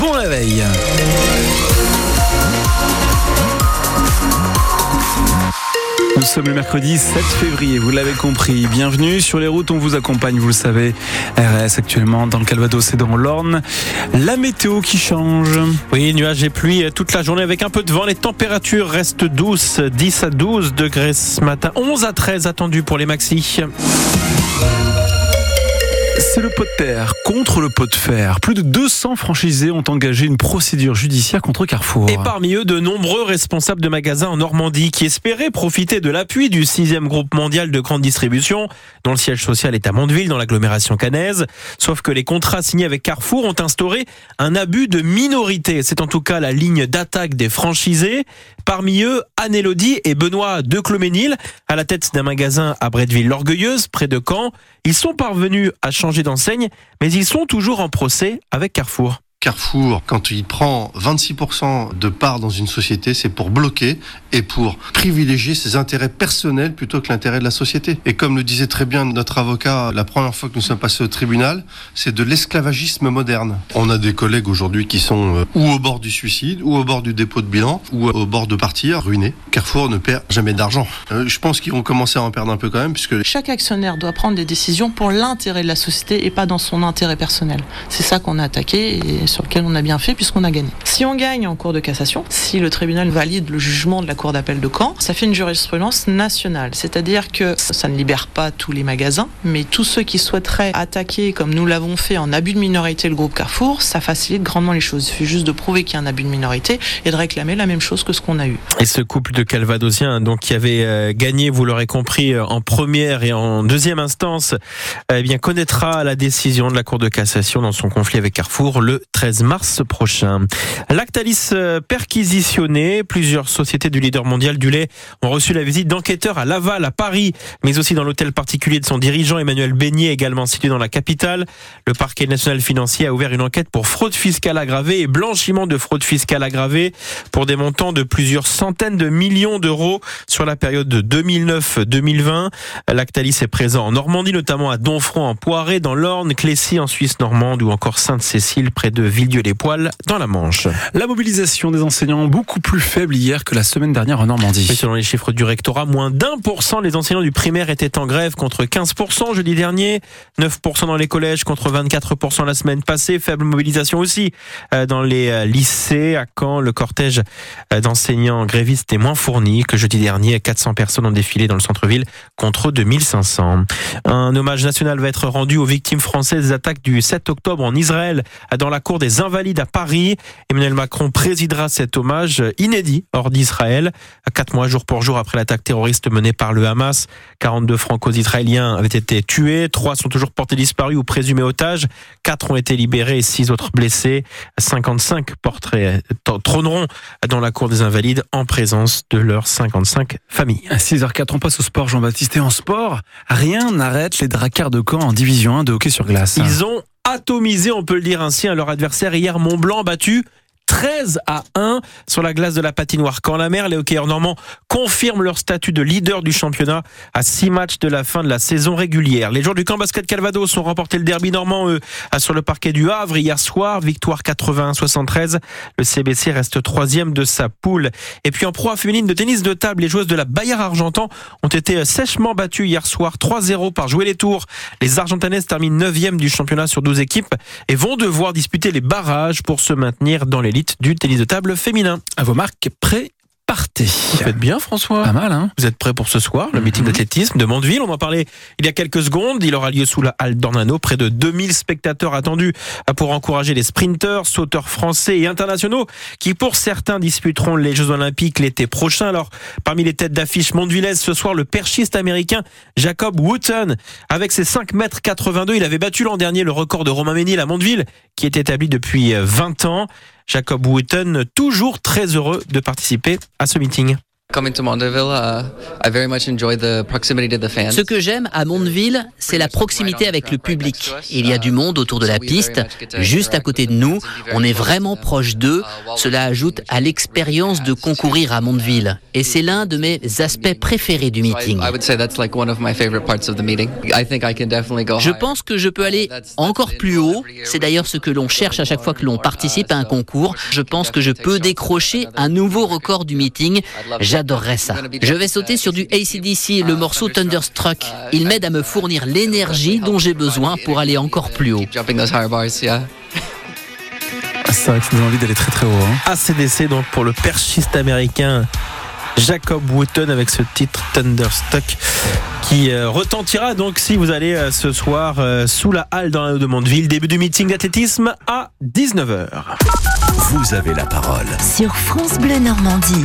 bon réveil. Nous sommes le mercredi 7 février, vous l'avez compris. Bienvenue sur les routes, on vous accompagne, vous le savez. RS actuellement dans le Calvados et dans l'Orne. La météo qui change. Oui, nuages et pluie toute la journée avec un peu de vent. Les températures restent douces, 10 à 12 degrés ce matin, 11 à 13 attendus pour les maxis. C'est le pot de terre contre le pot de fer. Plus de 200 franchisés ont engagé une procédure judiciaire contre Carrefour. Et parmi eux, de nombreux responsables de magasins en Normandie qui espéraient profiter de l'appui du 6e groupe mondial de grande distribution, dont le siège social est à Mondeville, dans l'agglomération cannaise. Sauf que les contrats signés avec Carrefour ont instauré un abus de minorité. C'est en tout cas la ligne d'attaque des franchisés. Parmi eux, Anne-Élodie et Benoît de Cloménil, à la tête d'un magasin à Bretteville-l'Orgueilleuse, près de Caen. Ils sont parvenus à changer d'enseigne, mais ils sont toujours en procès avec Carrefour. Carrefour, quand il prend 26% de part dans une société, c'est pour bloquer et pour privilégier ses intérêts personnels plutôt que l'intérêt de la société. Et comme le disait très bien notre avocat la première fois que nous sommes passés au tribunal, c'est de l'esclavagisme moderne. On a des collègues aujourd'hui qui sont euh, ou au bord du suicide, ou au bord du dépôt de bilan, ou au bord de partir, ruinés. Carrefour ne perd jamais d'argent. Euh, je pense qu'ils vont commencer à en perdre un peu quand même, puisque... Chaque actionnaire doit prendre des décisions pour l'intérêt de la société et pas dans son intérêt personnel. C'est ça qu'on a attaqué sur lequel on a bien fait puisqu'on a gagné. Si on gagne en cours de cassation, si le tribunal valide le jugement de la cour d'appel de Caen, ça fait une jurisprudence nationale, c'est-à-dire que ça ne libère pas tous les magasins, mais tous ceux qui souhaiteraient attaquer, comme nous l'avons fait en abus de minorité le groupe Carrefour, ça facilite grandement les choses. Il suffit juste de prouver qu'il y a un abus de minorité et de réclamer la même chose que ce qu'on a eu. Et ce couple de Calvadosiens, donc qui avait euh, gagné, vous l'aurez compris, euh, en première et en deuxième instance, eh bien connaîtra la décision de la Cour de cassation dans son conflit avec Carrefour le 13 mars prochain. Lactalis euh, perquisitionné, plusieurs sociétés du leader mondial du lait ont reçu la visite d'enquêteurs à Laval, à Paris, mais aussi dans l'hôtel particulier de son dirigeant Emmanuel Beignet, également situé dans la capitale. Le parquet national financier a ouvert une enquête pour fraude fiscale aggravée et blanchiment de fraude fiscale aggravée pour des montants de plusieurs centaines de millions d'euros sur la période de 2009-2020. Lactalis est présent en Normandie, notamment à Donfront, en Poiré, dans l'Orne, Clécy, en Suisse normande ou encore Sainte-Cécile, près de Villedieu-les-Poils, dans la Manche. La mobilisation des enseignants beaucoup plus faible hier que la semaine dernière en Normandie. Selon les chiffres du rectorat, moins d'un pour cent des enseignants du primaire étaient en grève contre 15% jeudi dernier, 9% dans les collèges contre 24% la semaine passée, faible mobilisation aussi euh, dans les euh, lycées. À Caen, le cortège euh, d'enseignants grévistes est moins fourni que jeudi dernier. 400 personnes ont défilé dans le centre-ville contre 2500. Un hommage national va être rendu aux victimes françaises des attaques du 7 octobre en Israël dans la cour des Invalides à Paris. Emmanuel Macron présidera cet hommage inédit hors d'Israël. Quatre mois jour pour jour après l'attaque terroriste menée par le Hamas, 42 franco-israéliens avaient été tués, trois sont toujours portés disparus ou présumés otages, quatre ont été libérés et six autres blessés. 55 portraits trôneront dans la cour des Invalides en présence de leurs 55 familles. À 6h04, on passe au sport, Jean-Baptiste. Et en sport, rien n'arrête les Dracards de Caen en division 1 de hockey sur glace. Ils ont atomisé, on peut le dire ainsi, à leur adversaire. Hier Mont-Blanc battu 13 à 1 sur la glace de la patinoire. Quand la mer, les hockeyeurs normands confirment leur statut de leader du championnat à 6 matchs de la fin de la saison régulière. Les joueurs du camp basket Calvados ont remporté le derby normand, eux, sur le parquet du Havre hier soir. Victoire 81-73. Le CBC reste troisième de sa poule. Et puis en proie féminine de tennis de table, les joueuses de la Bayard Argentan ont été sèchement battues hier soir 3-0 par jouer les tours. Les Argentanaises terminent 9e du championnat sur 12 équipes et vont devoir disputer les barrages pour se maintenir dans l'élite du tennis de table féminin. À vos marques, prêts partez. Vous faites bien, François. Pas mal, hein Vous êtes prêts pour ce soir, le meeting d'athlétisme de Mondeville. On en parlait il y a quelques secondes. Il aura lieu sous la halle d'Ornano. Près de 2000 spectateurs attendus pour encourager les sprinteurs, sauteurs français et internationaux qui, pour certains, disputeront les Jeux Olympiques l'été prochain. Alors, parmi les têtes d'affiche mondevillaises, ce soir, le perchiste américain Jacob Wooten. Avec ses 5 mètres 82, il avait battu l'an dernier le record de Romain Ménil à Mondeville, qui est établi depuis 20 ans. Jacob Wooten, toujours très heureux de participer à ce meeting. Ce que j'aime à Mondeville, c'est la proximité avec le public. Il y a du monde autour de la piste, juste à côté de nous. On est vraiment proche d'eux. Cela ajoute à l'expérience de concourir à Mondeville. Et c'est l'un de mes aspects préférés du meeting. Je pense que je peux aller encore plus haut. C'est d'ailleurs ce que l'on cherche à chaque fois que l'on participe à un concours. Je pense que je peux décrocher un nouveau record du meeting. J'adorerais ça. Je vais sauter sur du ACDC, le morceau Thunderstruck. Il m'aide à me fournir l'énergie dont j'ai besoin pour aller encore plus haut. C'est vrai que ça donne envie d'aller très très haut. Hein. ACDC donc pour le perchiste américain Jacob Wooten avec ce titre Thunderstruck qui euh, retentira donc si vous allez euh, ce soir euh, sous la halle dans la de Mondeville. Début du meeting d'athlétisme à 19h. Vous avez la parole. Sur France Bleu Normandie.